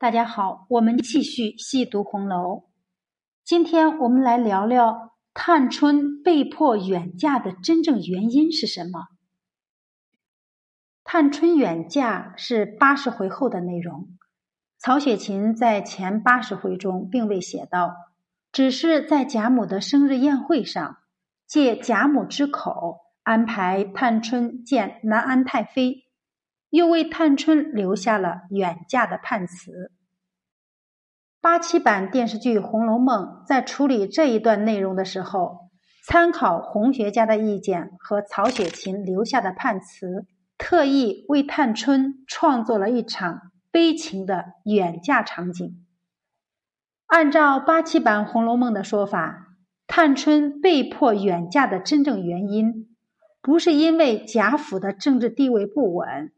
大家好，我们继续细读红楼。今天我们来聊聊探春被迫远嫁的真正原因是什么。探春远嫁是八十回后的内容，曹雪芹在前八十回中并未写到，只是在贾母的生日宴会上，借贾母之口安排探春见南安太妃。又为探春留下了远嫁的判词。八七版电视剧《红楼梦》在处理这一段内容的时候，参考红学家的意见和曹雪芹留下的判词，特意为探春创作了一场悲情的远嫁场景。按照八七版《红楼梦》的说法，探春被迫远嫁的真正原因，不是因为贾府的政治地位不稳。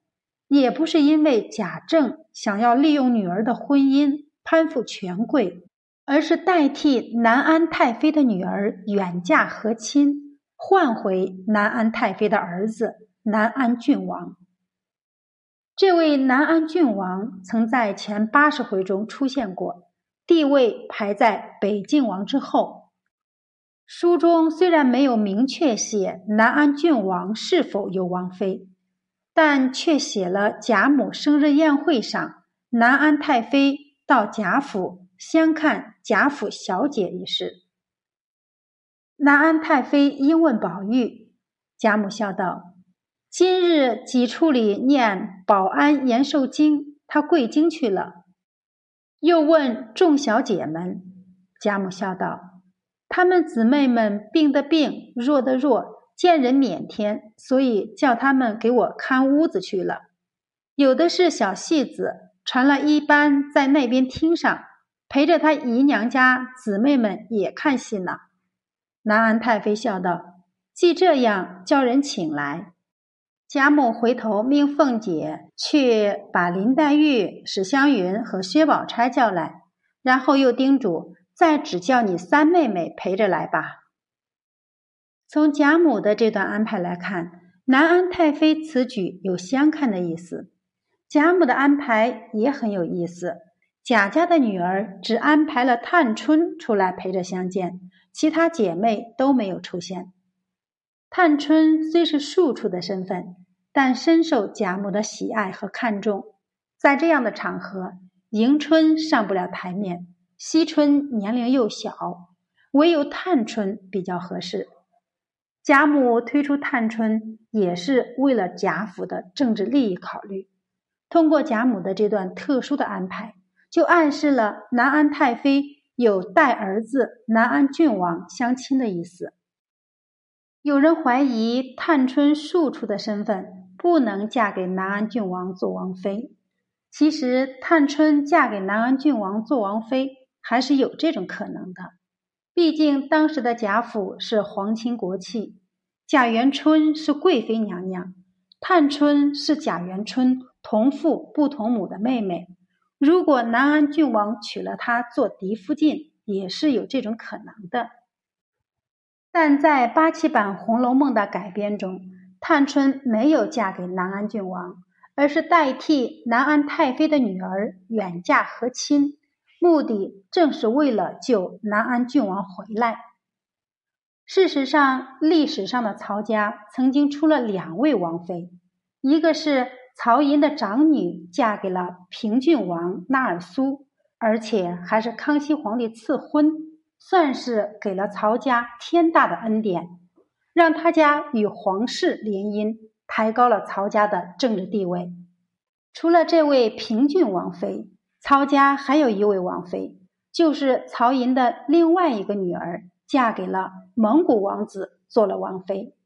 也不是因为贾政想要利用女儿的婚姻攀附权贵，而是代替南安太妃的女儿远嫁和亲，换回南安太妃的儿子南安郡王。这位南安郡王曾在前八十回中出现过，地位排在北静王之后。书中虽然没有明确写南安郡王是否有王妃。但却写了贾母生日宴会上南安太妃到贾府相看贾府小姐一事。南安太妃因问宝玉，贾母笑道：“今日几处里念保安延寿经，他贵经去了。”又问众小姐们，贾母笑道：“她们姊妹们病的病，弱的弱。”见人腼腆，所以叫他们给我看屋子去了。有的是小戏子，传了一班在那边厅上，陪着他姨娘家姊妹们也看戏呢。南安太妃笑道：“既这样，叫人请来。”贾母回头命凤姐去把林黛玉、史湘云和薛宝钗叫来，然后又叮嘱：“再只叫你三妹妹陪着来吧。”从贾母的这段安排来看，南安太妃此举有相看的意思。贾母的安排也很有意思。贾家的女儿只安排了探春出来陪着相见，其他姐妹都没有出现。探春虽是庶出的身份，但深受贾母的喜爱和看重。在这样的场合，迎春上不了台面，惜春年龄又小，唯有探春比较合适。贾母推出探春，也是为了贾府的政治利益考虑。通过贾母的这段特殊的安排，就暗示了南安太妃有带儿子南安郡王相亲的意思。有人怀疑探春庶出的身份不能嫁给南安郡王做王妃，其实探春嫁给南安郡王做王妃还是有这种可能的。毕竟当时的贾府是皇亲国戚，贾元春是贵妃娘娘，探春是贾元春同父不同母的妹妹。如果南安郡王娶了她做嫡福晋，也是有这种可能的。但在八七版《红楼梦》的改编中，探春没有嫁给南安郡王，而是代替南安太妃的女儿远嫁和亲。目的正是为了救南安郡王回来。事实上，历史上的曹家曾经出了两位王妃，一个是曹寅的长女嫁给了平郡王纳尔苏，而且还是康熙皇帝赐婚，算是给了曹家天大的恩典，让他家与皇室联姻，抬高了曹家的政治地位。除了这位平郡王妃。曹家还有一位王妃，就是曹寅的另外一个女儿，嫁给了蒙古王子，做了王妃。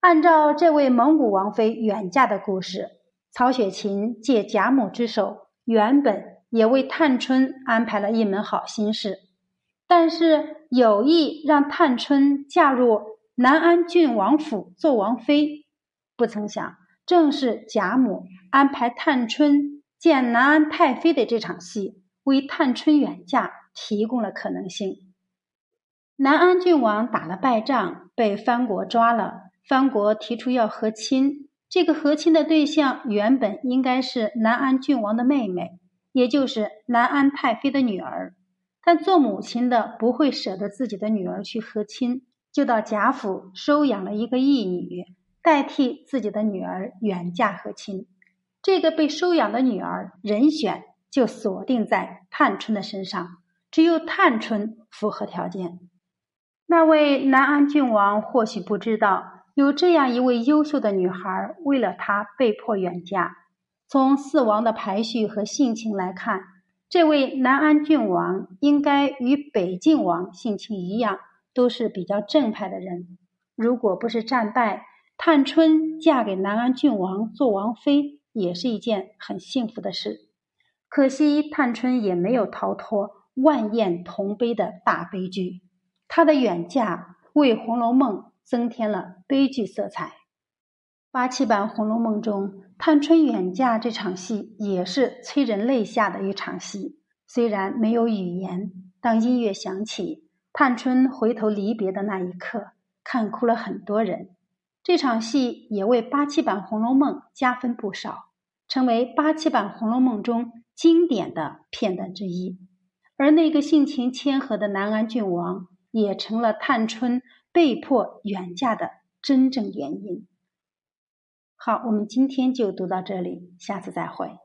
按照这位蒙古王妃远嫁的故事，曹雪芹借贾母之手，原本也为探春安排了一门好心事，但是有意让探春嫁入南安郡王府做王妃。不曾想，正是贾母安排探春。见南安太妃的这场戏，为探春远嫁提供了可能性。南安郡王打了败仗，被藩国抓了。藩国提出要和亲，这个和亲的对象原本应该是南安郡王的妹妹，也就是南安太妃的女儿。但做母亲的不会舍得自己的女儿去和亲，就到贾府收养了一个义女，代替自己的女儿远嫁和亲。这个被收养的女儿人选就锁定在探春的身上，只有探春符合条件。那位南安郡王或许不知道，有这样一位优秀的女孩，为了他被迫远嫁。从四王的排序和性情来看，这位南安郡王应该与北晋王性情一样，都是比较正派的人。如果不是战败，探春嫁给南安郡王做王妃，也是一件很幸福的事。可惜探春也没有逃脱万艳同悲的大悲剧。她的远嫁为《红楼梦》增添了悲剧色彩。八七版《红楼梦》中，探春远嫁这场戏也是催人泪下的一场戏。虽然没有语言，当音乐响起，探春回头离别的那一刻，看哭了很多人。这场戏也为八七版《红楼梦》加分不少，成为八七版《红楼梦》中经典的片段之一。而那个性情谦和的南安郡王。也成了探春被迫远嫁的真正原因。好，我们今天就读到这里，下次再会。